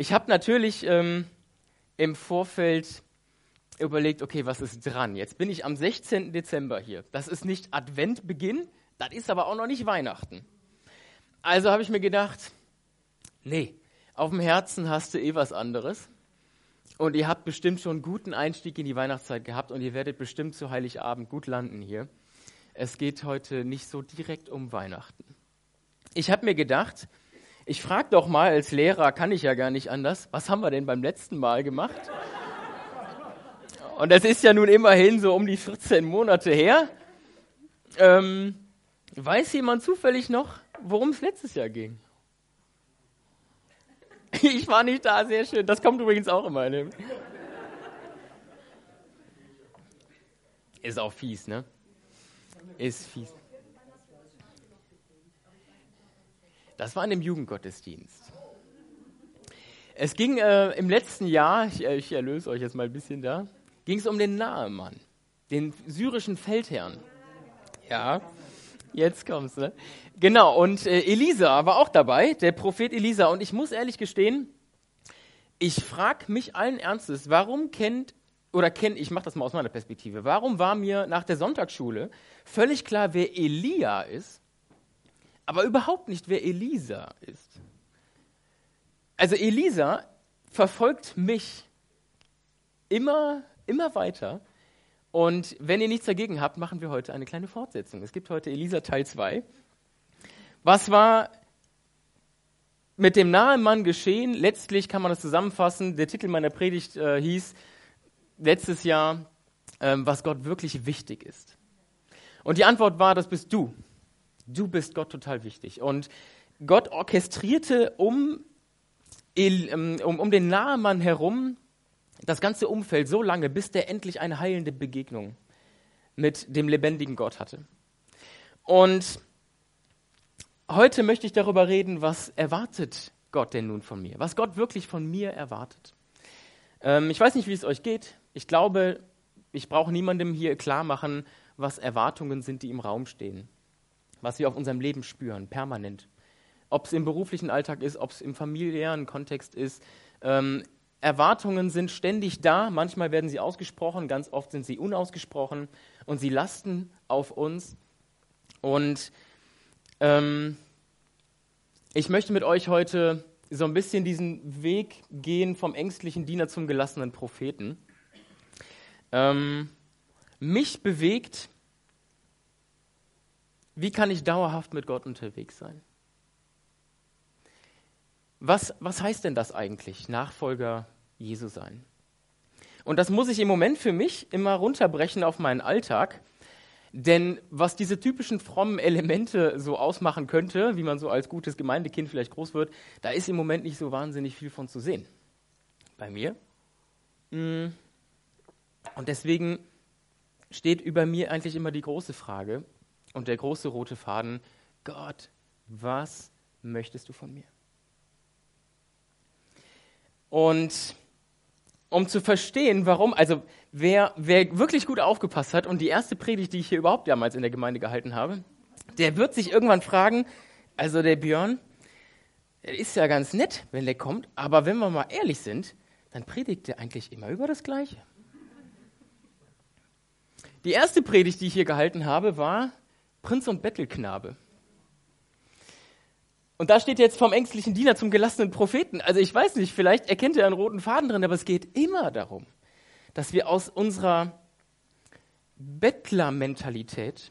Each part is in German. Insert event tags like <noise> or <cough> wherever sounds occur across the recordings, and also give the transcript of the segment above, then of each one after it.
Ich habe natürlich ähm, im Vorfeld überlegt, okay, was ist dran? Jetzt bin ich am 16. Dezember hier. Das ist nicht Adventbeginn, das ist aber auch noch nicht Weihnachten. Also habe ich mir gedacht, nee, auf dem Herzen hast du eh was anderes. Und ihr habt bestimmt schon einen guten Einstieg in die Weihnachtszeit gehabt und ihr werdet bestimmt zu Heiligabend gut landen hier. Es geht heute nicht so direkt um Weihnachten. Ich habe mir gedacht, ich frage doch mal als Lehrer, kann ich ja gar nicht anders, was haben wir denn beim letzten Mal gemacht? Und das ist ja nun immerhin so um die 14 Monate her. Ähm, weiß jemand zufällig noch, worum es letztes Jahr ging? <laughs> Ich war nicht da, sehr schön. Das kommt übrigens auch immer. Ne? Ist auch fies, ne? Ist fies. Das war in dem Jugendgottesdienst. Es ging äh, im letzten Jahr, ich, äh, ich, erlöse euch jetzt mal ein bisschen da, ging es um den Nahemann, den syrischen Feldherrn. Ja, jetzt kommt's. Ne? Genau, und äh, Elisa war auch dabei, der Prophet Elisa. Und ich muss ehrlich gestehen, ich frage mich allen Ernstes, warum kennt oder kennt, ich mache das mal aus meiner Perspektive, warum war mir nach der Sonntagsschule völlig klar, wer Elia ist, aber überhaupt nicht, wer Elisa ist? Also Elisa verfolgt mich immer, immer weiter. Und wenn ihr nichts dagegen habt, machen wir heute eine kleine Fortsetzung. Es gibt heute Elisa Teil 2. Was war mit dem nahen Mann geschehen? Letztlich kann man das zusammenfassen. Der Titel meiner Predigt äh, hieß letztes Jahr, äh, was Gott wirklich wichtig ist. Und die Antwort war, das bist du. Du bist Gott total wichtig. Und Gott orchestrierte um, ähm, um, um den nahen Mann herum das ganze Umfeld so lange, bis der endlich eine heilende Begegnung mit dem lebendigen Gott hatte. Und Heute möchte ich darüber reden, was erwartet Gott denn nun von mir? Was Gott wirklich von mir erwartet. Ähm, ich weiß nicht, wie es euch geht. Ich glaube, ich brauche niemandem hier klar machen, was Erwartungen sind, die im Raum stehen. Was wir auf unserem Leben spüren, permanent. Ob es im beruflichen Alltag ist, ob es im familiären Kontext ist. Ähm, Erwartungen sind ständig da. Manchmal werden sie ausgesprochen, ganz oft sind sie unausgesprochen und sie lasten auf uns. Und ähm, ich möchte mit euch heute so ein bisschen diesen Weg gehen vom ängstlichen Diener zum gelassenen Propheten. Ähm, mich bewegt, wie kann ich dauerhaft mit Gott unterwegs sein? Was, was heißt denn das eigentlich, Nachfolger Jesu sein? Und das muss ich im Moment für mich immer runterbrechen auf meinen Alltag. Denn was diese typischen frommen Elemente so ausmachen könnte, wie man so als gutes Gemeindekind vielleicht groß wird, da ist im Moment nicht so wahnsinnig viel von zu sehen. Bei mir. Mm. Und deswegen steht über mir eigentlich immer die große Frage und der große rote Faden, Gott, was möchtest du von mir? Und um zu verstehen, warum, also wer, wer wirklich gut aufgepasst hat und die erste Predigt, die ich hier überhaupt damals in der Gemeinde gehalten habe, der wird sich irgendwann fragen, also der Björn, der ist ja ganz nett, wenn der kommt, aber wenn wir mal ehrlich sind, dann predigt der eigentlich immer über das Gleiche. Die erste Predigt, die ich hier gehalten habe, war Prinz und Bettelknabe. Und da steht jetzt vom ängstlichen Diener zum gelassenen Propheten. Also ich weiß nicht, vielleicht erkennt er einen roten Faden drin, aber es geht immer darum, dass wir aus unserer Bettlermentalität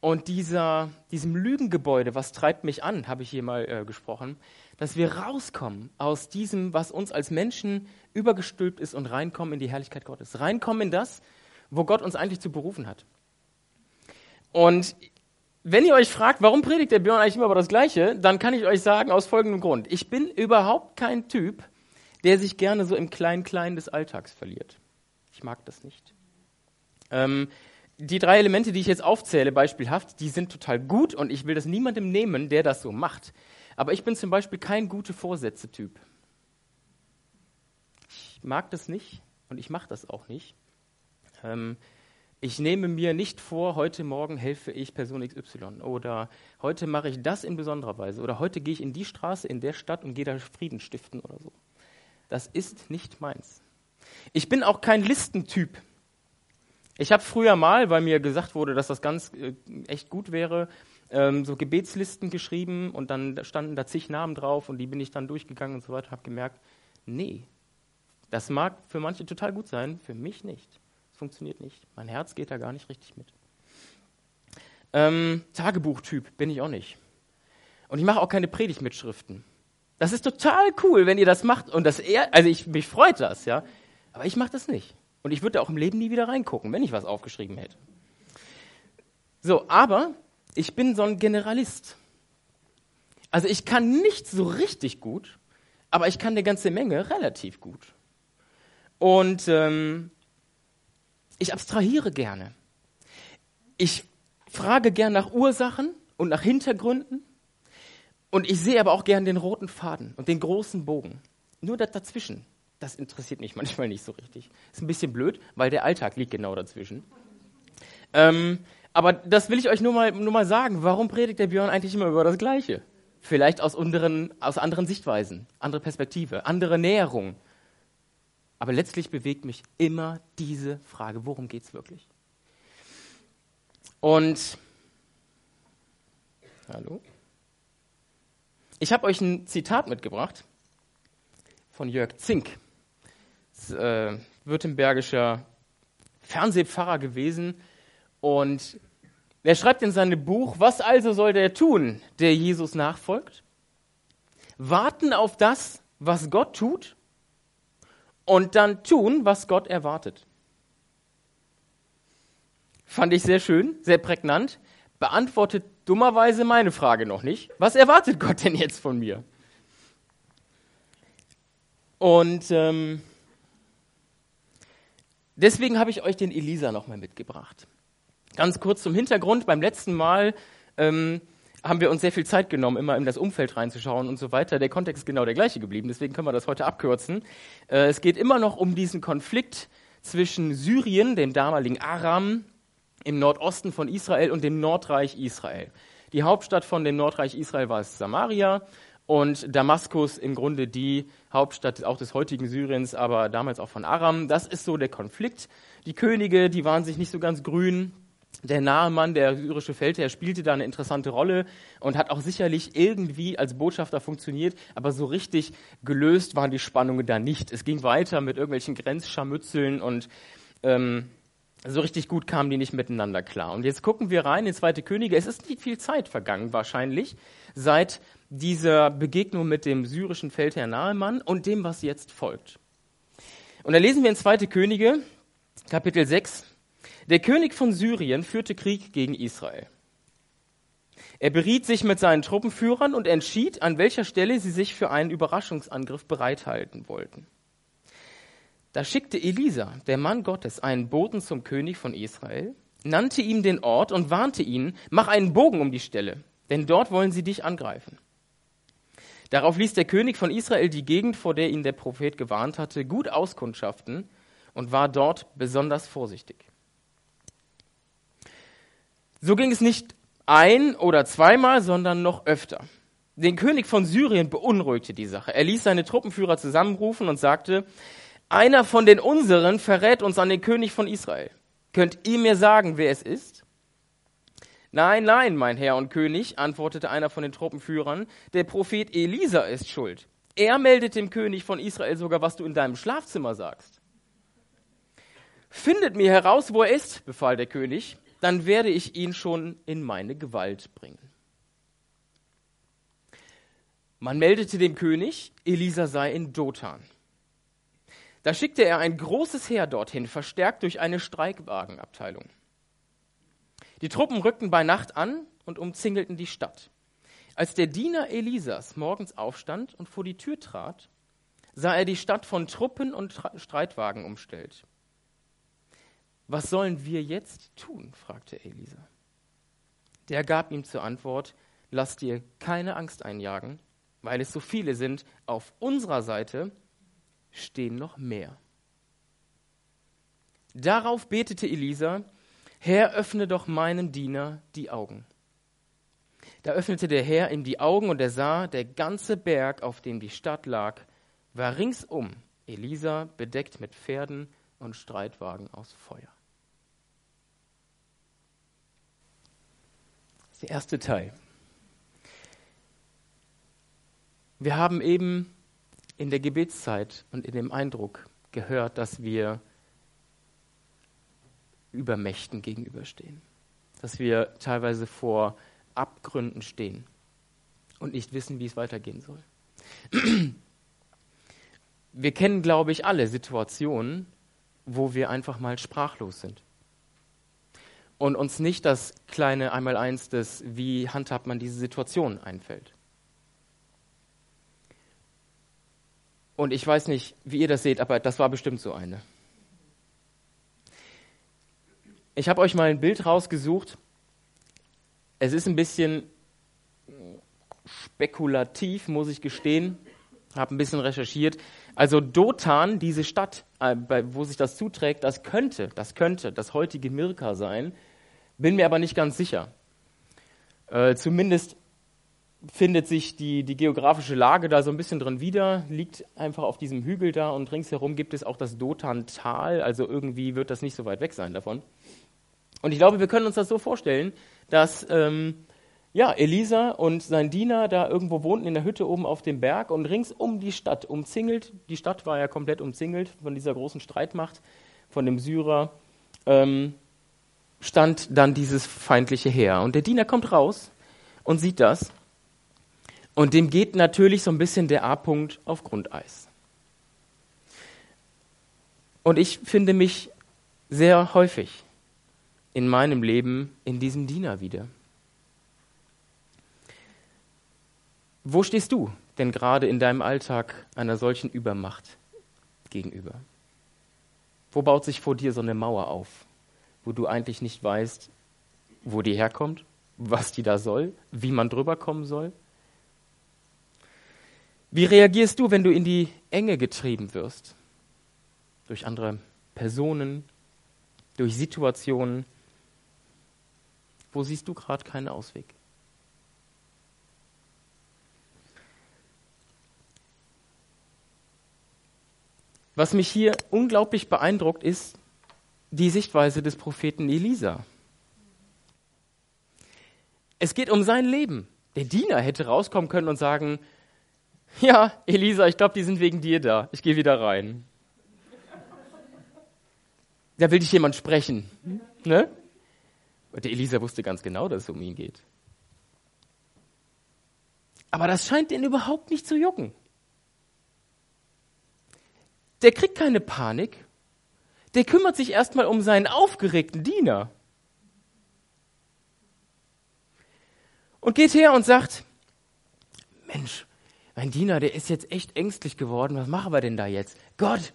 und dieser, diesem Lügengebäude, was treibt mich an, habe ich hier mal äh, gesprochen, dass wir rauskommen aus diesem, was uns als Menschen übergestülpt ist und reinkommen in die Herrlichkeit Gottes. Reinkommen in das, wo Gott uns eigentlich zu berufen hat. Und wenn ihr euch fragt, warum predigt der Björn eigentlich immer über das Gleiche, dann kann ich euch sagen, aus folgendem Grund. Ich bin überhaupt kein Typ, der sich gerne so im Klein-Klein des Alltags verliert. Ich mag das nicht. Ähm, die drei Elemente, die ich jetzt aufzähle, beispielhaft, die sind total gut und ich will das niemandem nehmen, der das so macht. Aber ich bin zum Beispiel kein gute Vorsätze-Typ. Ich mag das nicht und ich mache das auch nicht. Ähm, ich nehme mir nicht vor, heute Morgen helfe ich Person XY oder heute mache ich das in besonderer Weise oder heute gehe ich in die Straße in der Stadt und gehe da Frieden stiften oder so. das ist nicht meins. Ich bin auch kein Listentyp. Ich habe früher mal, weil mir gesagt wurde, dass das ganz äh, echt gut wäre, ähm, so Gebetslisten geschrieben und dann standen da zig Namen drauf und die bin ich dann durchgegangen und so weiter, habe gemerkt, nee, das mag für manche total gut sein, für mich nicht. Funktioniert nicht. Mein Herz geht da gar nicht richtig mit. Ähm, Tagebuchtyp bin ich auch nicht. Und ich mache auch keine Predigtmitschriften. Das ist total cool, wenn ihr das macht und das eher, also ich, mich freut das, ja. Aber ich mache das nicht. Und ich würde da auch im Leben nie wieder reingucken, wenn ich was aufgeschrieben hätte. So, aber ich bin so ein Generalist. Also ich kann nicht so richtig gut, aber ich kann eine ganze Menge relativ gut. Und ähm, ich abstrahiere gerne. Ich frage gern nach Ursachen und nach Hintergründen. Und ich sehe aber auch gern den roten Faden und den großen Bogen. Nur das dazwischen, das interessiert mich <laughs> manchmal nicht so richtig. Ist ein bisschen blöd, weil der Alltag liegt genau dazwischen. Ähm, aber das will ich euch nur mal, nur mal sagen. Warum predigt der Björn eigentlich immer über das Gleiche? Vielleicht aus, unteren, aus anderen Sichtweisen, andere Perspektive, andere Näherung. Aber letztlich bewegt mich immer diese Frage, worum geht es wirklich? Und, hallo? Ich habe euch ein Zitat mitgebracht von Jörg Zink äh, württembergischer Fernsehpfarrer gewesen. Und er schreibt in seinem Buch, was also soll der tun, der Jesus nachfolgt? Warten auf das, was Gott tut und dann tun, was Gott erwartet. Fand ich sehr schön, sehr prägnant. Beantwortet dummerweise meine Frage noch nicht. Was erwartet Gott denn jetzt von mir? Und ähm, Deswegen habe ich euch den Elisa nochmal mitgebracht. Ganz kurz zum Hintergrund. Beim letzten Mal ähm, haben wir uns sehr viel Zeit genommen, immer in das Umfeld reinzuschauen und so weiter. Der Kontext ist genau der gleiche geblieben, deswegen können wir das heute abkürzen. Äh, es geht immer noch um diesen Konflikt zwischen Syrien, dem damaligen Aram, im Nordosten von Israel und dem Nordreich Israel. Die Hauptstadt von dem Nordreich Israel war Samaria und Damaskus im Grunde die Hauptstadt auch des heutigen Syriens, aber damals auch von Aram. Das ist so der Konflikt. Die Könige, die waren sich nicht so ganz grün. Der Nahemann, der syrische Feldherr, spielte da eine interessante Rolle und hat auch sicherlich irgendwie als Botschafter funktioniert, aber so richtig gelöst waren die Spannungen da nicht. Es ging weiter mit irgendwelchen Grenzscharmützeln und ähm, so richtig gut kamen die nicht miteinander klar. Und jetzt gucken wir rein in Zweite Könige. Es ist nicht viel Zeit vergangen wahrscheinlich seit dieser Begegnung mit dem syrischen Feldherr Nahemann und dem, was jetzt folgt. Und da lesen wir in 2. Könige, Kapitel 6, der König von Syrien führte Krieg gegen Israel. Er beriet sich mit seinen Truppenführern und entschied, an welcher Stelle sie sich für einen Überraschungsangriff bereithalten wollten. Da schickte Elisa, der Mann Gottes, einen Boten zum König von Israel, nannte ihm den Ort und warnte ihn, mach einen Bogen um die Stelle, denn dort wollen sie dich angreifen. Darauf ließ der König von Israel die Gegend, vor der ihn der Prophet gewarnt hatte, gut auskundschaften und war dort besonders vorsichtig. So ging es nicht ein oder zweimal, sondern noch öfter. Den König von Syrien beunruhigte die Sache. Er ließ seine Truppenführer zusammenrufen und sagte, einer von den unseren verrät uns an den König von Israel. Könnt ihr mir sagen, wer es ist? Nein, nein, mein Herr und König, antwortete einer von den Truppenführern, der Prophet Elisa ist schuld. Er meldet dem König von Israel sogar, was du in deinem Schlafzimmer sagst. Findet mir heraus, wo er ist, befahl der König, dann werde ich ihn schon in meine Gewalt bringen. Man meldete dem König, Elisa sei in Dothan. Da schickte er ein großes Heer dorthin, verstärkt durch eine Streikwagenabteilung. Die Truppen rückten bei Nacht an und umzingelten die Stadt. Als der Diener Elisas morgens aufstand und vor die Tür trat, sah er die Stadt von Truppen und Streitwagen umstellt. Was sollen wir jetzt tun? fragte Elisa. Der gab ihm zur Antwort, lass dir keine Angst einjagen, weil es so viele sind. Auf unserer Seite stehen noch mehr. Darauf betete Elisa, Herr, öffne doch meinem Diener die Augen. Da öffnete der Herr ihm die Augen und er sah, der ganze Berg, auf dem die Stadt lag, war ringsum Elisa bedeckt mit Pferden und Streitwagen aus Feuer. Ist der erste Teil. Wir haben eben in der Gebetszeit und in dem Eindruck gehört, dass wir Übermächten gegenüberstehen, dass wir teilweise vor Abgründen stehen und nicht wissen, wie es weitergehen soll. Wir kennen, glaube ich, alle Situationen, wo wir einfach mal sprachlos sind und uns nicht das kleine Einmaleins des, wie handhabt man diese Situation einfällt. Und ich weiß nicht, wie ihr das seht, aber das war bestimmt so eine. Ich habe euch mal ein Bild rausgesucht. Es ist ein bisschen spekulativ, muss ich gestehen. Habe ein bisschen recherchiert. Also Dotan, diese Stadt, äh, wo sich das zuträgt, das könnte, das könnte das heutige Mirka sein. Bin mir aber nicht ganz sicher. Äh, zumindest findet sich die, die geografische Lage da so ein bisschen drin wieder, liegt einfach auf diesem Hügel da und ringsherum gibt es auch das Dotan-Tal, also irgendwie wird das nicht so weit weg sein davon. Und ich glaube, wir können uns das so vorstellen, dass ähm, ja, Elisa und sein Diener da irgendwo wohnten in der Hütte oben auf dem Berg und rings um die Stadt umzingelt. Die Stadt war ja komplett umzingelt von dieser großen Streitmacht, von dem Syrer, ähm, stand dann dieses feindliche Heer. Und der Diener kommt raus und sieht das. Und dem geht natürlich so ein bisschen der A-Punkt auf Grundeis. Und ich finde mich sehr häufig in meinem Leben in diesem Diener wieder. Wo stehst du denn gerade in deinem Alltag einer solchen Übermacht gegenüber? Wo baut sich vor dir so eine Mauer auf, wo du eigentlich nicht weißt, wo die herkommt, was die da soll, wie man drüber kommen soll? Wie reagierst du, wenn du in die Enge getrieben wirst? Durch andere Personen, durch Situationen? Wo siehst du gerade keinen Ausweg? Was mich hier unglaublich beeindruckt, ist die Sichtweise des Propheten Elisa. Es geht um sein Leben. Der Diener hätte rauskommen können und sagen, ja, Elisa, ich glaube, die sind wegen dir da. Ich gehe wieder rein. Da will dich jemand sprechen. Ne? Und der Elisa wusste ganz genau, dass es um ihn geht. Aber das scheint ihn überhaupt nicht zu jucken der kriegt keine Panik. Der kümmert sich erstmal um seinen aufgeregten Diener. Und geht her und sagt, Mensch, mein Diener, der ist jetzt echt ängstlich geworden. Was machen wir denn da jetzt? Gott,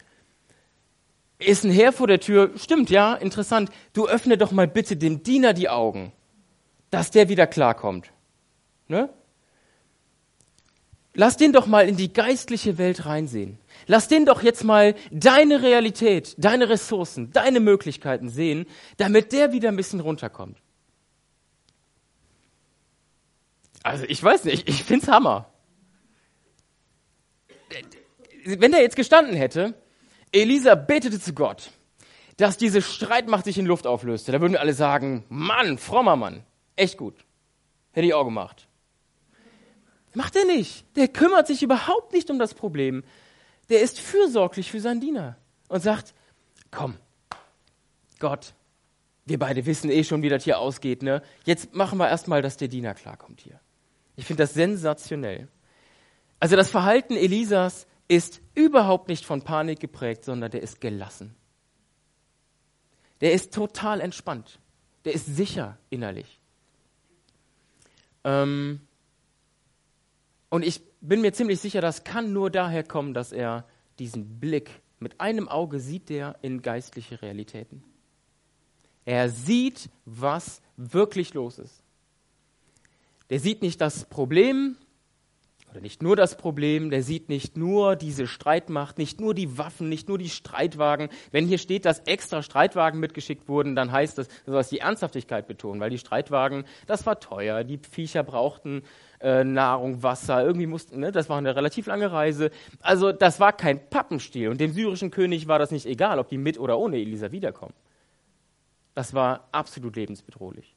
ist ein Herr vor der Tür. Stimmt, ja, interessant. Du öffne doch mal bitte dem Diener die Augen, dass der wieder klarkommt. Ne? Lass den doch mal in die geistliche Welt reinsehen. Lass den doch jetzt mal deine Realität, deine Ressourcen, deine Möglichkeiten sehen, damit der wieder ein bisschen runterkommt. Also ich weiß nicht, ich find's Hammer. Wenn der jetzt gestanden hätte, Elisa betete zu Gott, dass diese Streitmacht sich in Luft auflöste, da würden alle sagen, Mann, frommer Mann, echt gut. Hätte ich auch gemacht. Macht er nicht. Der kümmert sich überhaupt nicht um das Problem. Der ist fürsorglich für seinen Diener und sagt, komm, Gott, wir beide wissen eh schon, wie das hier ausgeht, ne? Jetzt machen wir erstmal, dass der Diener klarkommt hier. Ich finde das sensationell. Also das Verhalten Elisas ist überhaupt nicht von Panik geprägt, sondern der ist gelassen. Der ist total entspannt. Der ist sicher innerlich. Ähm, und ich bin mir ziemlich sicher, das kann nur daher kommen, dass er diesen Blick, mit einem Auge sieht der in geistliche Realitäten. Er sieht, was wirklich los ist. Der sieht nicht das Problem oder nicht nur das Problem, der sieht nicht nur diese Streitmacht, nicht nur die Waffen, nicht nur die Streitwagen. Wenn hier steht, dass extra Streitwagen mitgeschickt wurden, dann heißt das, das soll die Ernsthaftigkeit betonen, weil die Streitwagen, das war teuer, die Viecher brauchten äh, Nahrung, Wasser. Irgendwie mussten, ne, das war eine relativ lange Reise. Also das war kein Pappenstiel. Und dem syrischen König war das nicht egal, ob die mit oder ohne Elisa wiederkommen. Das war absolut lebensbedrohlich.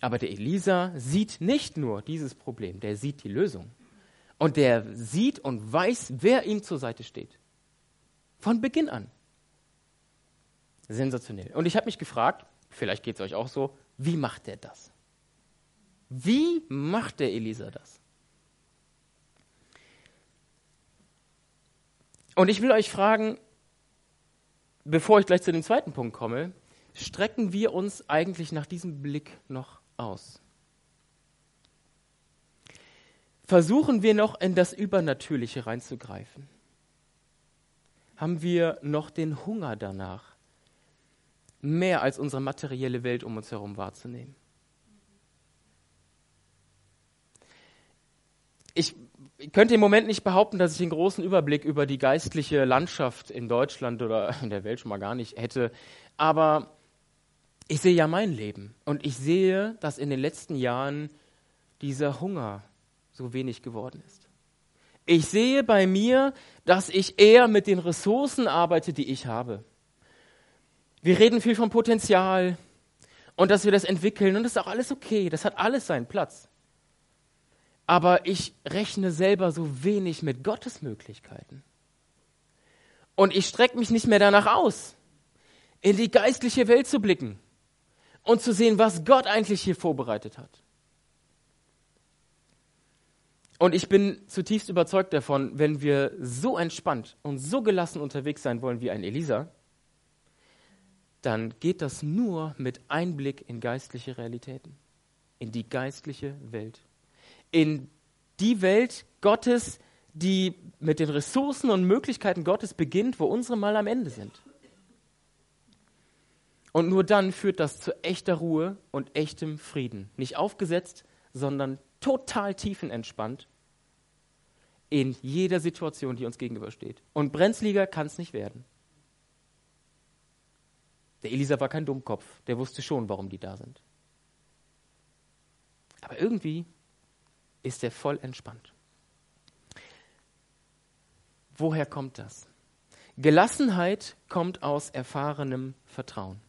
Aber der Elisa sieht nicht nur dieses Problem, der sieht die Lösung. Und der sieht und weiß, wer ihm zur Seite steht. Von Beginn an. Sensationell. Und ich habe mich gefragt, vielleicht geht es euch auch so, wie macht er das? Wie macht der Elisa das? Und ich will euch fragen, bevor ich gleich zu dem zweiten Punkt komme, strecken wir uns eigentlich nach diesem Blick noch aus? Versuchen wir noch in das Übernatürliche reinzugreifen? Haben wir noch den Hunger danach, mehr als unsere materielle Welt um uns herum wahrzunehmen? Ich könnte im Moment nicht behaupten, dass ich einen großen Überblick über die geistliche Landschaft in Deutschland oder in der Welt schon mal gar nicht hätte, aber ich sehe ja mein Leben und ich sehe, dass in den letzten Jahren dieser Hunger so wenig geworden ist. Ich sehe bei mir, dass ich eher mit den Ressourcen arbeite, die ich habe. Wir reden viel vom Potenzial und dass wir das entwickeln und das ist auch alles okay, das hat alles seinen Platz. Aber ich rechne selber so wenig mit Gottes Möglichkeiten. Und ich strecke mich nicht mehr danach aus, in die geistliche Welt zu blicken und zu sehen, was Gott eigentlich hier vorbereitet hat. Und ich bin zutiefst überzeugt davon, wenn wir so entspannt und so gelassen unterwegs sein wollen wie ein Elisa, dann geht das nur mit Einblick in geistliche Realitäten, in die geistliche Welt, in die Welt Gottes, die mit den Ressourcen und Möglichkeiten Gottes beginnt, wo unsere mal am Ende sind. Und nur dann führt das zu echter Ruhe und echtem Frieden. Nicht aufgesetzt, sondern total tiefenentspannt in jeder Situation, die uns gegenübersteht. Und brenzliger kann es nicht werden. Der Elisa war kein Dummkopf, der wusste schon, warum die da sind. Aber irgendwie ist er voll entspannt. Woher kommt das? Gelassenheit kommt aus erfahrenem Vertrauen.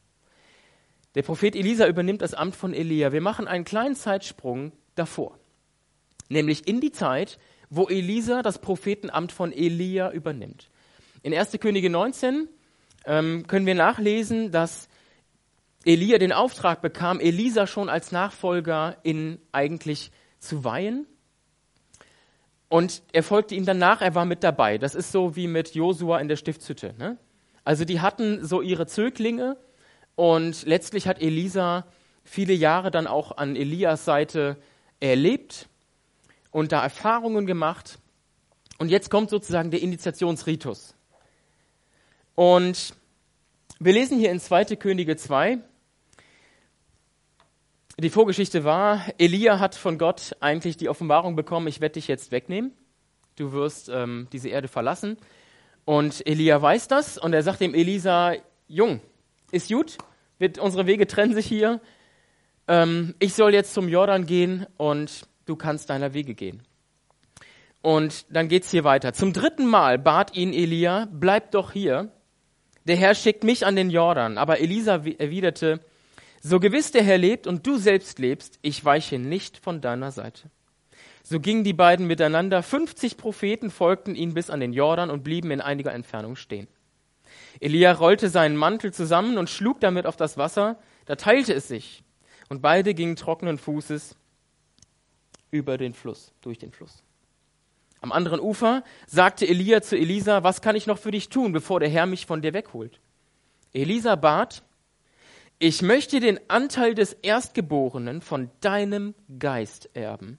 Der Prophet Elisa übernimmt das Amt von Elia. Wir machen einen kleinen Zeitsprung davor, nämlich in die Zeit, wo Elisa das Prophetenamt von Elia übernimmt. In 1. Könige 19 ähm, können wir nachlesen, dass Elia den Auftrag bekam, Elisa schon als Nachfolger in eigentlich zu weihen. Und er folgte ihm danach, er war mit dabei. Das ist so wie mit Josua in der Stiftshütte. Ne? Also die hatten so ihre Zöglinge und letztlich hat Elisa viele Jahre dann auch an Elias Seite erlebt und da Erfahrungen gemacht. Und jetzt kommt sozusagen der Initiationsritus. Und wir lesen hier in 2. Könige 2. Die Vorgeschichte war, Elia hat von Gott eigentlich die Offenbarung bekommen, ich werde dich jetzt wegnehmen. Du wirst ähm, diese Erde verlassen. Und Elia weiß das und er sagt dem Elisa, Jung, ist gut, wird, unsere Wege trennen sich hier. Ähm, ich soll jetzt zum Jordan gehen und du kannst deiner Wege gehen. Und dann geht's hier weiter. Zum dritten Mal bat ihn Elia, bleib doch hier. Der Herr schickt mich an den Jordan. Aber Elisa erwiderte, so gewiss der Herr lebt und du selbst lebst, ich weiche nicht von deiner Seite. So gingen die beiden miteinander. 50 Propheten folgten ihnen bis an den Jordan und blieben in einiger Entfernung stehen. Elia rollte seinen Mantel zusammen und schlug damit auf das Wasser, da teilte es sich, und beide gingen trockenen Fußes über den Fluss, durch den Fluss. Am anderen Ufer sagte Elia zu Elisa, was kann ich noch für dich tun, bevor der Herr mich von dir wegholt? Elisa bat, ich möchte den Anteil des Erstgeborenen von deinem Geist erben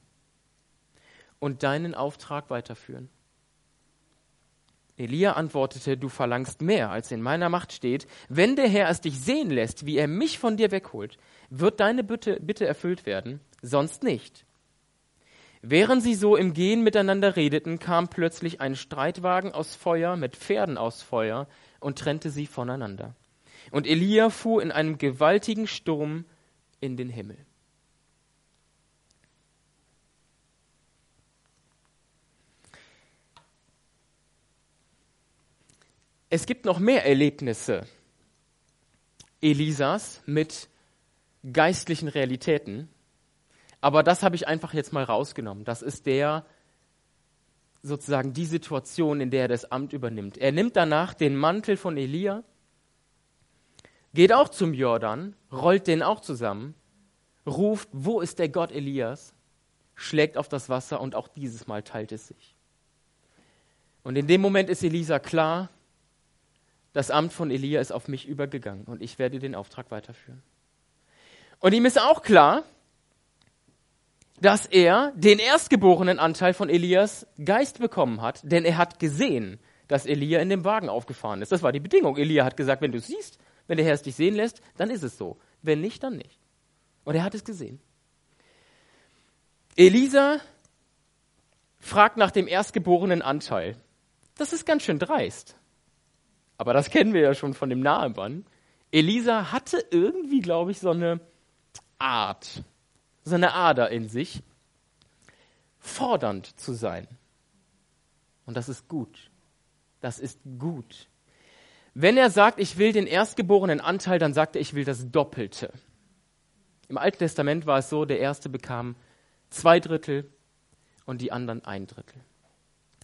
und deinen Auftrag weiterführen. Elia antwortete, du verlangst mehr, als in meiner Macht steht. Wenn der Herr es dich sehen lässt, wie er mich von dir wegholt, wird deine Bitte, Bitte erfüllt werden, sonst nicht. Während sie so im Gehen miteinander redeten, kam plötzlich ein Streitwagen aus Feuer mit Pferden aus Feuer und trennte sie voneinander. Und Elia fuhr in einem gewaltigen Sturm in den Himmel. Es gibt noch mehr Erlebnisse Elisas mit geistlichen Realitäten, aber das habe ich einfach jetzt mal rausgenommen. Das ist der sozusagen die Situation, in der er das Amt übernimmt. Er nimmt danach den Mantel von Elia geht auch zum Jordan, rollt den auch zusammen, ruft, wo ist der Gott Elias, schlägt auf das Wasser und auch dieses Mal teilt es sich. Und in dem Moment ist Elisa klar, das Amt von Elia ist auf mich übergegangen und ich werde den Auftrag weiterführen. Und ihm ist auch klar, dass er den erstgeborenen Anteil von Elias Geist bekommen hat, denn er hat gesehen, dass Elia in dem Wagen aufgefahren ist. Das war die Bedingung. Elia hat gesagt, wenn du siehst, wenn der Herr es dich sehen lässt, dann ist es so. Wenn nicht, dann nicht. Und er hat es gesehen. Elisa fragt nach dem erstgeborenen Anteil. Das ist ganz schön dreist. Aber das kennen wir ja schon von dem Nahemann. Elisa hatte irgendwie, glaube ich, so eine Art, so eine Ader in sich, fordernd zu sein. Und das ist gut. Das ist gut. Wenn er sagt, ich will den erstgeborenen Anteil, dann sagt er, ich will das Doppelte. Im Alten Testament war es so, der Erste bekam zwei Drittel und die anderen ein Drittel.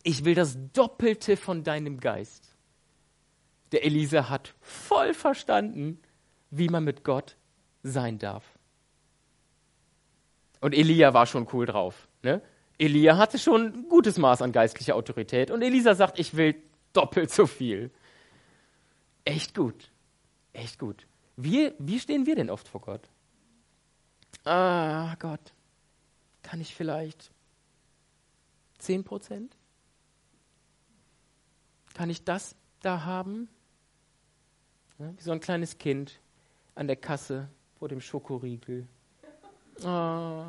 Ich will das Doppelte von deinem Geist. Der Elisa hat voll verstanden, wie man mit Gott sein darf. Und Elia war schon cool drauf. Ne? Elia hatte schon ein gutes Maß an geistlicher Autorität. Und Elisa sagt, ich will doppelt so viel. Echt gut. Echt gut. Wie, wie stehen wir denn oft vor Gott? Ah, Gott, kann ich vielleicht 10 Prozent? Kann ich das da haben? Ja, wie so ein kleines Kind an der Kasse vor dem Schokoriegel. Oh,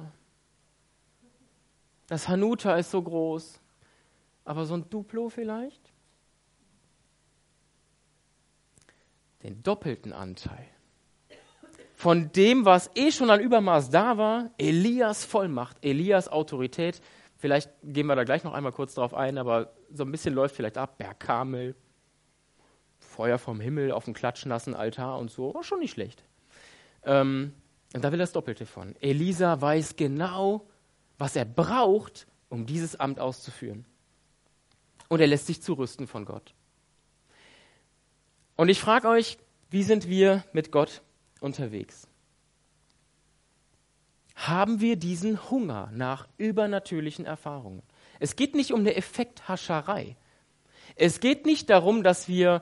das Hanuta ist so groß, aber so ein Duplo vielleicht? Den doppelten Anteil. Von dem, was eh schon an Übermaß da war, Elias Vollmacht, Elias Autorität. Vielleicht gehen wir da gleich noch einmal kurz drauf ein, aber so ein bisschen läuft vielleicht ab. Berg Karmel, Feuer vom Himmel auf dem klatschnassen Altar und so, war schon nicht schlecht. Ähm, und da will er das Doppelte von. Elisa weiß genau, was er braucht, um dieses Amt auszuführen. Und er lässt sich zurüsten von Gott. Und ich frage euch, wie sind wir mit Gott unterwegs? Haben wir diesen Hunger nach übernatürlichen Erfahrungen? Es geht nicht um eine Effekthascherei. Es geht nicht darum, dass wir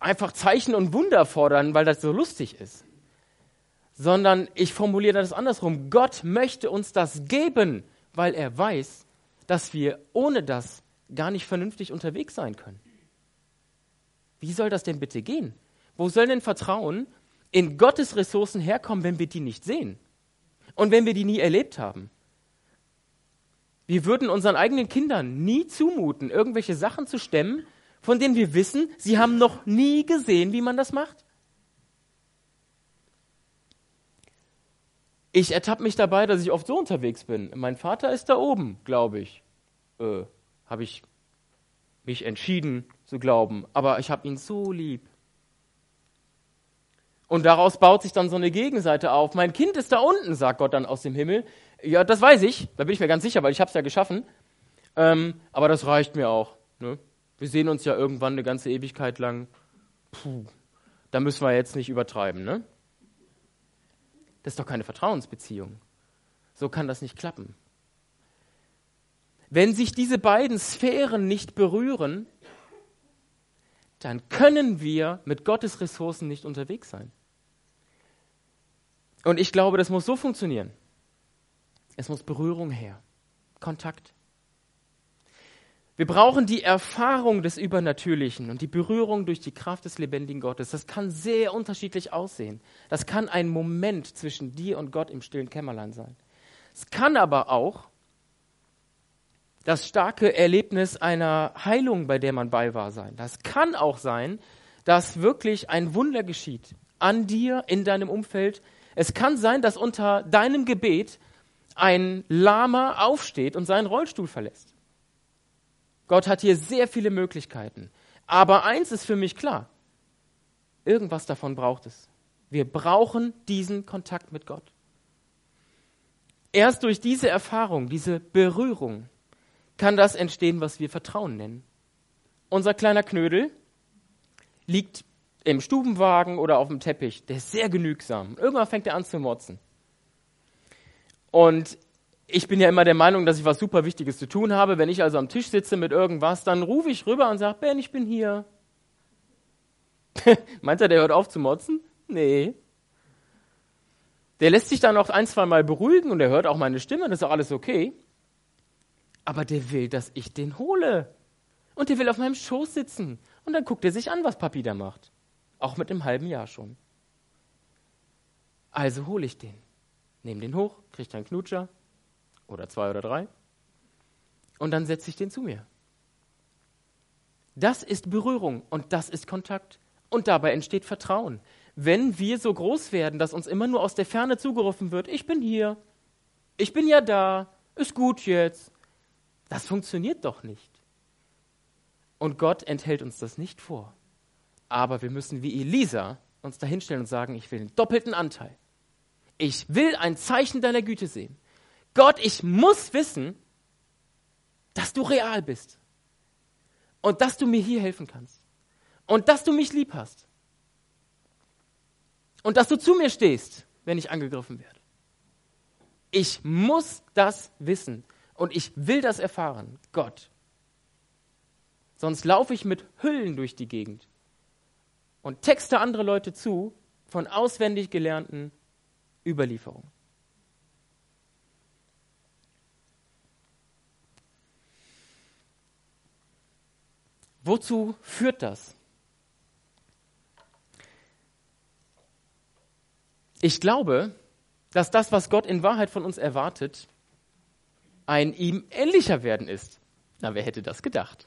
einfach Zeichen und Wunder fordern, weil das so lustig ist. Sondern ich formuliere das andersrum. Gott möchte uns das geben, weil er weiß, dass wir ohne das gar nicht vernünftig unterwegs sein können. Wie soll das denn bitte gehen? Wo soll denn Vertrauen in Gottes Ressourcen herkommen, wenn wir die nicht sehen? Und wenn wir die nie erlebt haben? Wir würden unseren eigenen Kindern nie zumuten, irgendwelche Sachen zu stemmen, von denen wir wissen, sie haben noch nie gesehen, wie man das macht? Ich ertappe mich dabei, dass ich oft so unterwegs bin. Mein Vater ist da oben, glaube ich. Äh, habe ich mich entschieden zu glauben. Aber ich habe ihn so lieb. Und daraus baut sich dann so eine Gegenseite auf. Mein Kind ist da unten, sagt Gott dann aus dem Himmel. Ja, das weiß ich. Da bin ich mir ganz sicher, weil ich habe es ja geschaffen. Ähm, aber das reicht mir auch. Ne? Wir sehen uns ja irgendwann eine ganze Ewigkeit lang. Puh, da müssen wir jetzt nicht übertreiben, ne? Das ist doch keine Vertrauensbeziehung. So kann das nicht klappen. Wenn sich diese beiden Sphären nicht berühren, dann können wir mit Gottes Ressourcen nicht unterwegs sein. Und ich glaube, das muss so funktionieren. Es muss Berührung her, Kontakt. Wir brauchen die Erfahrung des Übernatürlichen und die Berührung durch die Kraft des lebendigen Gottes. Das kann sehr unterschiedlich aussehen. Das kann ein Moment zwischen dir und Gott im stillen Kämmerlein sein. Es kann aber auch das starke Erlebnis einer Heilung, bei der man bei war, sein. Das kann auch sein, dass wirklich ein Wunder geschieht an dir, in deinem Umfeld. Es kann sein, dass unter deinem Gebet ein Lama aufsteht und seinen Rollstuhl verlässt. Gott hat hier sehr viele Möglichkeiten. Aber eins ist für mich klar. Irgendwas davon braucht es. Wir brauchen diesen Kontakt mit Gott. Erst durch diese Erfahrung, diese Berührung, kann das entstehen, was wir Vertrauen nennen. Unser kleiner Knödel liegt im Stubenwagen oder auf dem Teppich. Der ist sehr genügsam. Irgendwann fängt er an zu motzen. Und ich bin ja immer der Meinung, dass ich was super Wichtiges zu tun habe. Wenn ich also am Tisch sitze mit irgendwas, dann rufe ich rüber und sage, Ben, ich bin hier. <laughs> Meint er, der hört auf zu motzen? Nee. Der lässt sich dann auch ein, zwei Mal beruhigen und er hört auch meine Stimme, das ist auch alles okay. Aber der will, dass ich den hole. Und der will auf meinem Schoß sitzen. Und dann guckt er sich an, was Papi da macht. Auch mit einem halben Jahr schon. Also hole ich den. Nehme den hoch, kriege einen Knutscher. Oder zwei oder drei. Und dann setze ich den zu mir. Das ist Berührung und das ist Kontakt. Und dabei entsteht Vertrauen wenn wir so groß werden, dass uns immer nur aus der Ferne zugerufen wird, ich bin hier, ich bin ja da, ist gut jetzt. Das funktioniert doch nicht. Und Gott enthält uns das nicht vor. Aber wir müssen wie Elisa uns dahinstellen und sagen, ich will einen doppelten Anteil. Ich will ein Zeichen deiner Güte sehen. Gott, ich muss wissen, dass du real bist. Und dass du mir hier helfen kannst. Und dass du mich lieb hast und dass du zu mir stehst, wenn ich angegriffen werde. Ich muss das wissen und ich will das erfahren, Gott. Sonst laufe ich mit Hüllen durch die Gegend und texte andere Leute zu von auswendig gelernten Überlieferungen. Wozu führt das? Ich glaube, dass das, was Gott in Wahrheit von uns erwartet, ein ihm ähnlicher werden ist. Na, wer hätte das gedacht?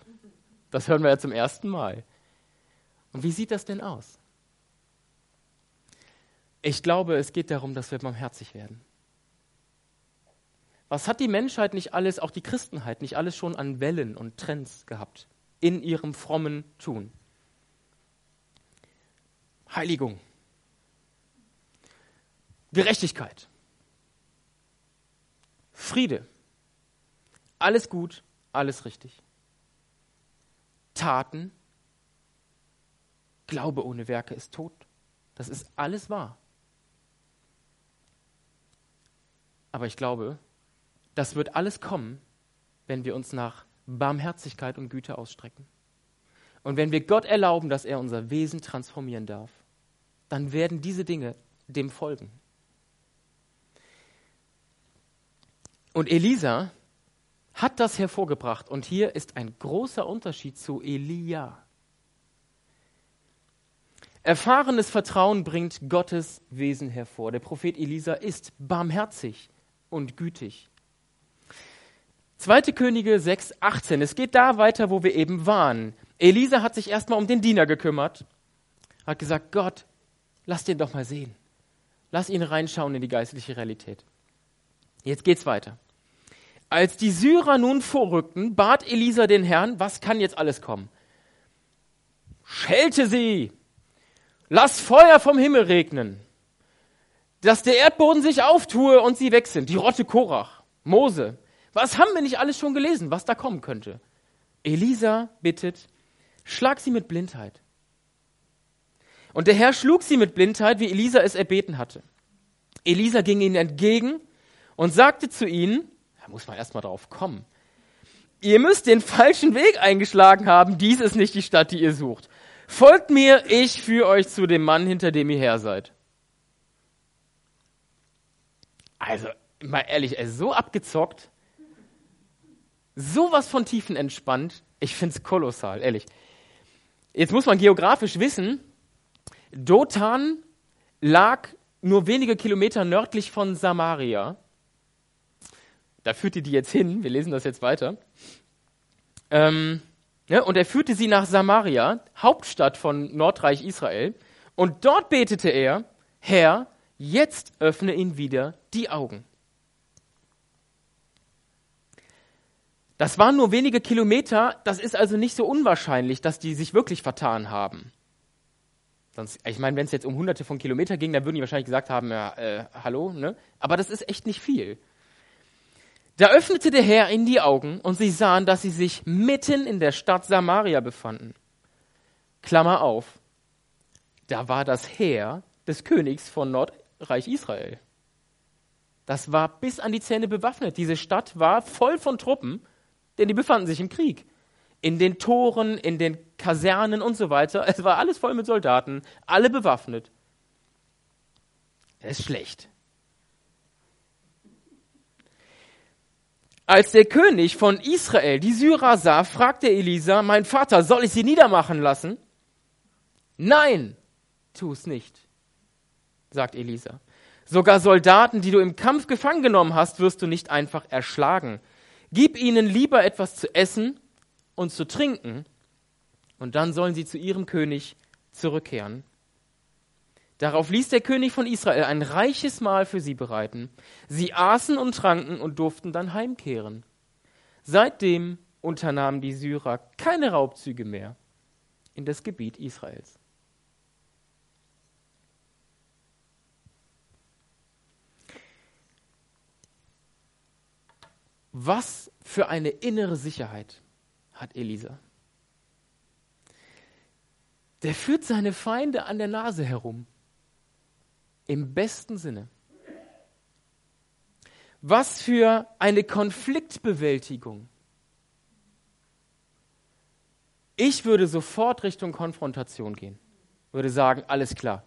Das hören wir ja zum ersten Mal. Und wie sieht das denn aus? Ich glaube, es geht darum, dass wir barmherzig werden. Was hat die Menschheit nicht alles, auch die Christenheit, nicht alles schon an Wellen und Trends gehabt in ihrem frommen Tun? Heiligung, Gerechtigkeit, Friede, alles gut, alles richtig. Taten, Glaube ohne Werke ist tot. Das ist alles wahr. Aber ich glaube, das wird alles kommen, wenn wir uns nach Barmherzigkeit und Güte ausstrecken. Und wenn wir Gott erlauben, dass er unser Wesen transformieren darf, dann werden diese Dinge dem folgen. Und Elisa hat das hervorgebracht. Und hier ist ein großer Unterschied zu Elia. Erfahrenes Vertrauen bringt Gottes Wesen hervor. Der Prophet Elisa ist barmherzig und gütig. 2. Könige 6, 18. Es geht da weiter, wo wir eben waren. Elisa hat sich erstmal um den Diener gekümmert, hat gesagt, Gott, lass den doch mal sehen. Lass ihn reinschauen in die geistliche Realität. Jetzt geht's weiter. Als die Syrer nun vorrückten, bat Elisa den Herrn, was kann jetzt alles kommen? Schelte sie! Lass Feuer vom Himmel regnen! Dass der Erdboden sich auftue und sie weg sind. Die Rotte Korach, Mose. Was haben wir nicht alles schon gelesen, was da kommen könnte? Elisa bittet, schlag sie mit Blindheit. Und der Herr schlug sie mit Blindheit, wie Elisa es erbeten hatte. Elisa ging ihnen entgegen und sagte zu ihnen, da muss man erstmal drauf kommen. Ihr müsst den falschen Weg eingeschlagen haben. Dies ist nicht die Stadt, die ihr sucht. Folgt mir, ich führe euch zu dem Mann, hinter dem ihr her seid. Also, mal ehrlich, er ist so abgezockt, sowas von Tiefen entspannt. Ich finde es kolossal, ehrlich. Jetzt muss man geografisch wissen, Dothan lag nur wenige Kilometer nördlich von Samaria. Da führte die jetzt hin, wir lesen das jetzt weiter. Ähm, ja, und er führte sie nach Samaria, Hauptstadt von Nordreich Israel. Und dort betete er, Herr, jetzt öffne ihn wieder die Augen. Das waren nur wenige Kilometer, das ist also nicht so unwahrscheinlich, dass die sich wirklich vertan haben. Sonst, ich meine, wenn es jetzt um hunderte von Kilometern ging, dann würden die wahrscheinlich gesagt haben, ja, äh, hallo, ne? Aber das ist echt nicht viel. Da öffnete der Herr ihnen die Augen und sie sahen, dass sie sich mitten in der Stadt Samaria befanden. Klammer auf. Da war das Heer des Königs von Nordreich Israel. Das war bis an die Zähne bewaffnet. Diese Stadt war voll von Truppen denn die befanden sich im Krieg. In den Toren, in den Kasernen und so weiter. Es war alles voll mit Soldaten, alle bewaffnet. Das ist schlecht. Als der König von Israel die Syrer sah, fragte Elisa, mein Vater, soll ich sie niedermachen lassen? Nein, tu es nicht, sagt Elisa. Sogar Soldaten, die du im Kampf gefangen genommen hast, wirst du nicht einfach erschlagen. Gib ihnen lieber etwas zu essen und zu trinken, und dann sollen sie zu ihrem König zurückkehren. Darauf ließ der König von Israel ein reiches Mahl für sie bereiten. Sie aßen und tranken und durften dann heimkehren. Seitdem unternahmen die Syrer keine Raubzüge mehr in das Gebiet Israels. Was für eine innere Sicherheit hat Elisa? Der führt seine Feinde an der Nase herum. Im besten Sinne. Was für eine Konfliktbewältigung. Ich würde sofort Richtung Konfrontation gehen. Würde sagen, alles klar.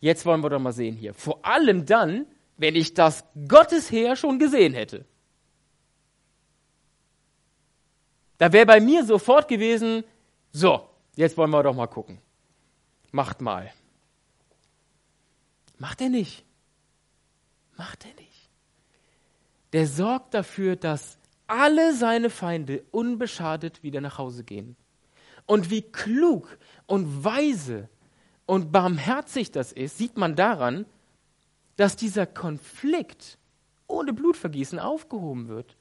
Jetzt wollen wir doch mal sehen hier. Vor allem dann, wenn ich das Gottesheer schon gesehen hätte. Da wäre bei mir sofort gewesen, so, jetzt wollen wir doch mal gucken. Macht mal. Macht er nicht. Macht er nicht. Der sorgt dafür, dass alle seine Feinde unbeschadet wieder nach Hause gehen. Und wie klug und weise und barmherzig das ist, sieht man daran, dass dieser Konflikt ohne Blutvergießen aufgehoben wird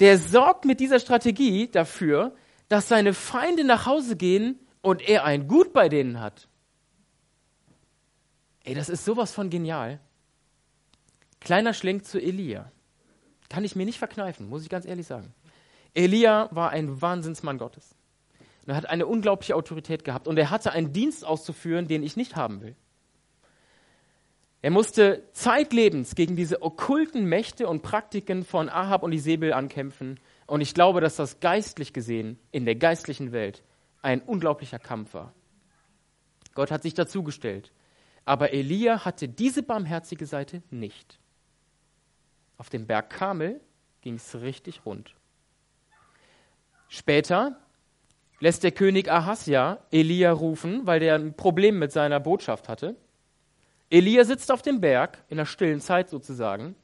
der sorgt mit dieser Strategie dafür, dass seine Feinde nach Hause gehen und er ein Gut bei denen hat. Ey, das ist sowas von genial. Kleiner Schlenk zu Elia. Kann ich mir nicht verkneifen, muss ich ganz ehrlich sagen. Elia war ein Wahnsinnsmann Gottes. er hat eine unglaubliche Autorität gehabt und er hatte einen Dienst auszuführen, den ich nicht haben will. Er musste zeitlebens gegen diese okkulten Mächte und Praktiken von Ahab und Isabel ankämpfen. Und ich glaube, dass das geistlich gesehen in der geistlichen Welt ein unglaublicher Kampf war. Gott hat sich dazugestellt. Aber Elia hatte diese barmherzige Seite nicht. Auf dem Berg Kamel ging es richtig rund. Später lässt der König Ahasja Elia rufen, weil der ein Problem mit seiner Botschaft hatte. Elia sitzt auf dem Berg, in der stillen Zeit sozusagen.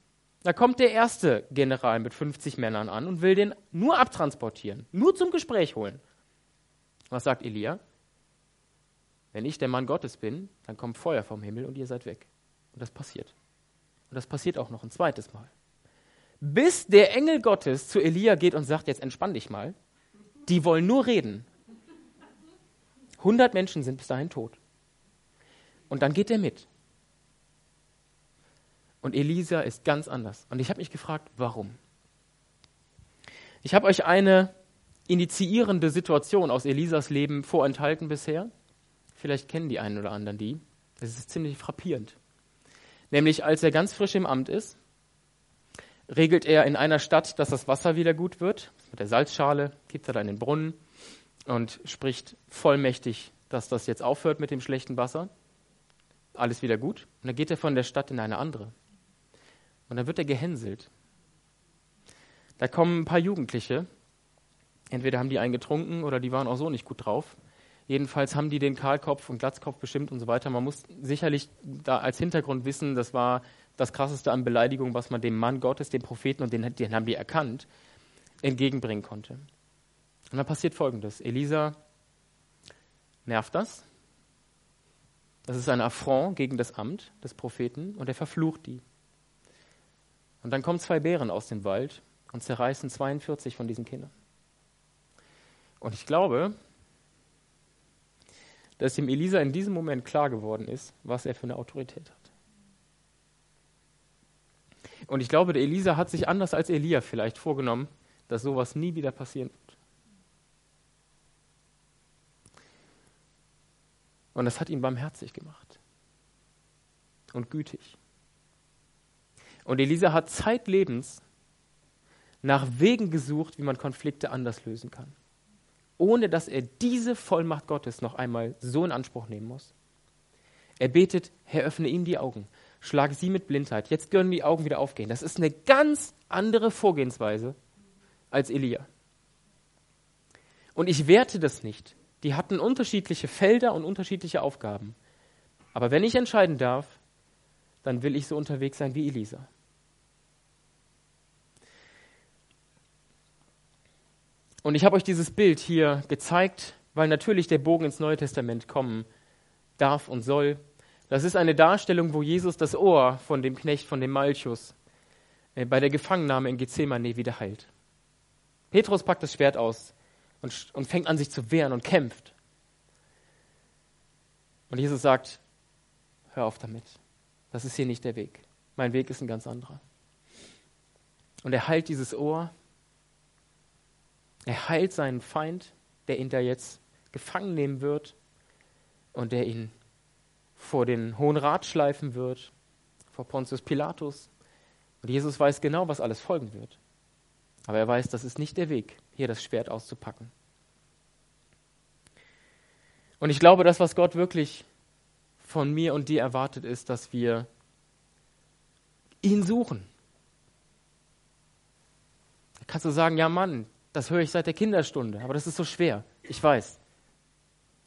Da kommt der erste General mit 50 Männern an und will den nur abtransportieren, nur zum Gespräch holen. Was sagt Elia? Wenn ich der Mann Gottes bin, dann kommt Feuer vom Himmel und ihr seid weg. Und das passiert. Und das passiert auch noch ein zweites Mal. Bis der Engel Gottes zu Elia geht und sagt, jetzt entspann dich mal. Die wollen nur reden. 100 Menschen sind bis dahin tot. Und dann geht er mit. Und Elisa ist ganz anders. Und ich habe mich gefragt, warum? Ich habe euch eine initiierende Situation aus Elisas Leben vorenthalten bisher. Vielleicht kennen die einen oder anderen die. Es ist ziemlich frappierend. Nämlich als er ganz frisch im Amt ist, regelt er in einer Stadt, dass das Wasser wieder gut wird. Mit der Salzschale gibt er dann in den Brunnen und spricht vollmächtig, dass das jetzt aufhört mit dem schlechten Wasser. Alles wieder gut. Und dann geht er von der Stadt in eine andere. Und dann wird er gehänselt. Da kommen ein paar Jugendliche. Entweder haben die einen getrunken oder die waren auch so nicht gut drauf. Jedenfalls haben die den Kahlkopf und Glatzkopf bestimmt und so weiter. Man muss sicherlich da als Hintergrund wissen, das war das Krasseste an Beleidigung, was man dem Mann Gottes, dem Propheten, und den, den haben die erkannt, entgegenbringen konnte. Und dann passiert Folgendes. Elisa nervt das. Das ist ein Affront gegen das Amt des Propheten und er verflucht die. Und dann kommen zwei Bären aus dem Wald und zerreißen 42 von diesen Kindern. Und ich glaube, dass ihm Elisa in diesem Moment klar geworden ist, was er für eine Autorität hat. Und ich glaube, der Elisa hat sich anders als Elia vielleicht vorgenommen, dass sowas nie wieder passieren wird. Und das hat ihn barmherzig gemacht und gütig. Und Elisa hat zeitlebens nach Wegen gesucht, wie man Konflikte anders lösen kann, ohne dass er diese Vollmacht Gottes noch einmal so in Anspruch nehmen muss. Er betet, Herr, öffne ihm die Augen, schlag sie mit Blindheit, jetzt können die Augen wieder aufgehen. Das ist eine ganz andere Vorgehensweise als Elia. Und ich werte das nicht. Die hatten unterschiedliche Felder und unterschiedliche Aufgaben. Aber wenn ich entscheiden darf, dann will ich so unterwegs sein wie Elisa. Und ich habe euch dieses Bild hier gezeigt, weil natürlich der Bogen ins Neue Testament kommen darf und soll. Das ist eine Darstellung, wo Jesus das Ohr von dem Knecht, von dem Malchus, äh, bei der Gefangennahme in Gethsemane wieder heilt. Petrus packt das Schwert aus und, und fängt an, sich zu wehren und kämpft. Und Jesus sagt, hör auf damit. Das ist hier nicht der Weg. Mein Weg ist ein ganz anderer. Und er heilt dieses Ohr er heilt seinen Feind, der ihn da jetzt gefangen nehmen wird und der ihn vor den Hohen Rat schleifen wird, vor Pontius Pilatus. Und Jesus weiß genau, was alles folgen wird. Aber er weiß, das ist nicht der Weg, hier das Schwert auszupacken. Und ich glaube, das, was Gott wirklich von mir und dir erwartet, ist, dass wir ihn suchen. Da kannst du sagen, ja Mann, das höre ich seit der Kinderstunde, aber das ist so schwer. Ich weiß.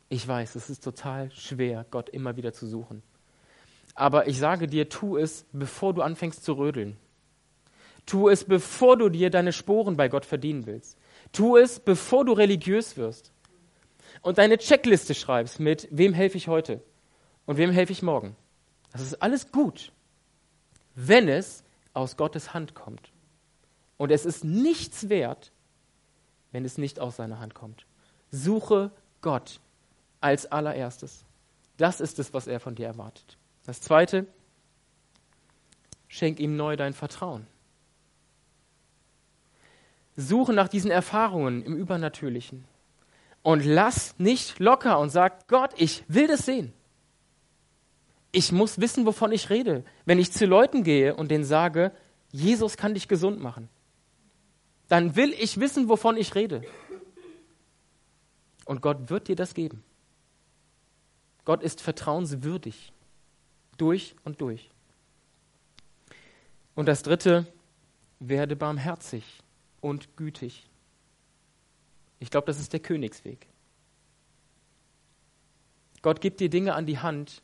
Ich weiß, es ist total schwer, Gott immer wieder zu suchen. Aber ich sage dir, tu es, bevor du anfängst zu rödeln. Tu es, bevor du dir deine Sporen bei Gott verdienen willst. Tu es, bevor du religiös wirst. Und deine Checkliste schreibst mit, wem helfe ich heute und wem helfe ich morgen. Das ist alles gut, wenn es aus Gottes Hand kommt. Und es ist nichts wert, wenn es nicht aus seiner Hand kommt. Suche Gott als allererstes. Das ist es, was er von dir erwartet. Das Zweite, schenk ihm neu dein Vertrauen. Suche nach diesen Erfahrungen im Übernatürlichen und lass nicht locker und sag, Gott, ich will das sehen. Ich muss wissen, wovon ich rede. Wenn ich zu Leuten gehe und denen sage, Jesus kann dich gesund machen, dann will ich wissen, wovon ich rede. Und Gott wird dir das geben. Gott ist vertrauenswürdig. Durch und durch. Und das Dritte, werde barmherzig und gütig. Ich glaube, das ist der Königsweg. Gott gibt dir Dinge an die Hand,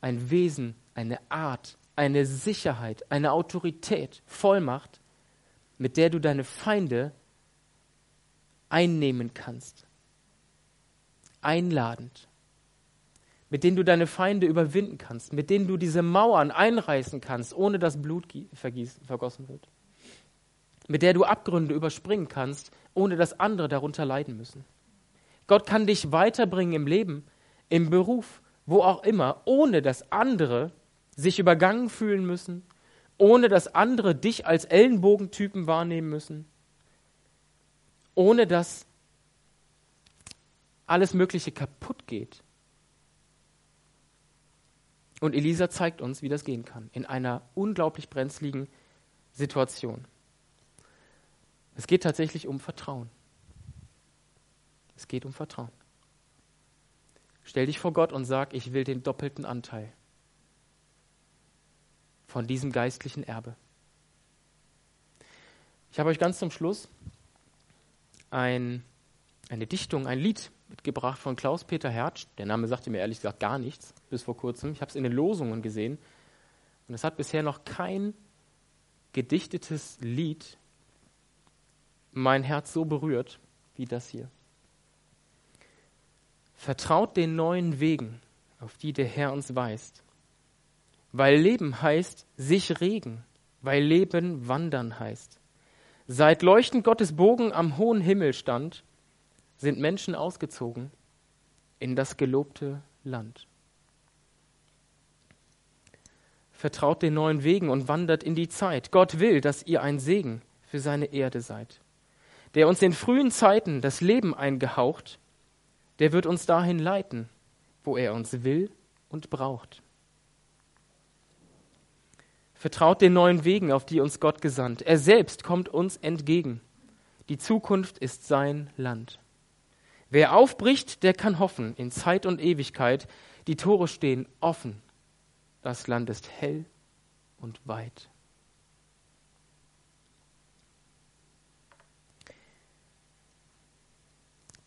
ein Wesen, eine Art, eine Sicherheit, eine Autorität, Vollmacht, mit der du deine Feinde einnehmen kannst. Einladend. Mit denen du deine Feinde überwinden kannst, mit denen du diese Mauern einreißen kannst, ohne dass Blut vergossen wird. Mit der du Abgründe überspringen kannst, ohne dass andere darunter leiden müssen. Gott kann dich weiterbringen im Leben, im Beruf, wo auch immer, ohne dass andere sich übergangen fühlen müssen, ohne dass andere dich als Ellenbogentypen wahrnehmen müssen, ohne dass alles Mögliche kaputt geht. Und Elisa zeigt uns, wie das gehen kann, in einer unglaublich brenzligen Situation. Es geht tatsächlich um Vertrauen. Es geht um Vertrauen. Stell dich vor Gott und sag, ich will den doppelten Anteil von diesem geistlichen Erbe. Ich habe euch ganz zum Schluss ein, eine Dichtung, ein Lied mitgebracht von Klaus-Peter Hertz. Der Name sagte mir ehrlich gesagt gar nichts bis vor kurzem. Ich habe es in den Losungen gesehen. Und es hat bisher noch kein gedichtetes Lied mein Herz so berührt wie das hier. Vertraut den neuen Wegen, auf die der Herr uns weist. Weil Leben heißt sich regen, weil Leben wandern heißt. Seit leuchtend Gottes Bogen am hohen Himmel stand, sind Menschen ausgezogen in das gelobte Land. Vertraut den neuen Wegen und wandert in die Zeit. Gott will, dass ihr ein Segen für seine Erde seid. Der uns in frühen Zeiten das Leben eingehaucht, der wird uns dahin leiten, wo er uns will und braucht. Vertraut den neuen Wegen, auf die uns Gott gesandt. Er selbst kommt uns entgegen. Die Zukunft ist sein Land. Wer aufbricht, der kann hoffen in Zeit und Ewigkeit. Die Tore stehen offen. Das Land ist hell und weit.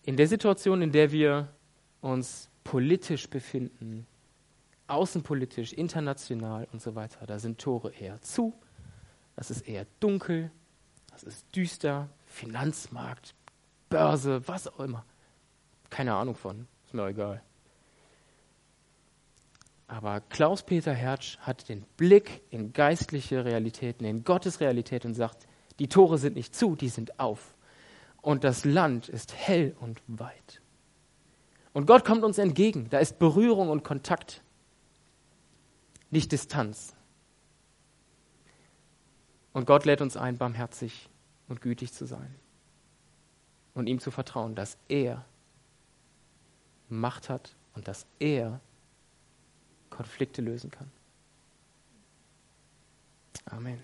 In der Situation, in der wir uns politisch befinden, außenpolitisch, international und so weiter, da sind Tore eher zu, das ist eher dunkel, das ist düster, Finanzmarkt, Börse, was auch immer. Keine Ahnung von, ist mir egal. Aber Klaus-Peter Hertsch hat den Blick in geistliche Realitäten, in Gottes Realität und sagt, die Tore sind nicht zu, die sind auf. Und das Land ist hell und weit. Und Gott kommt uns entgegen. Da ist Berührung und Kontakt, nicht Distanz. Und Gott lädt uns ein, barmherzig und gütig zu sein und ihm zu vertrauen, dass er Macht hat und dass er Konflikte lösen kann. Amen.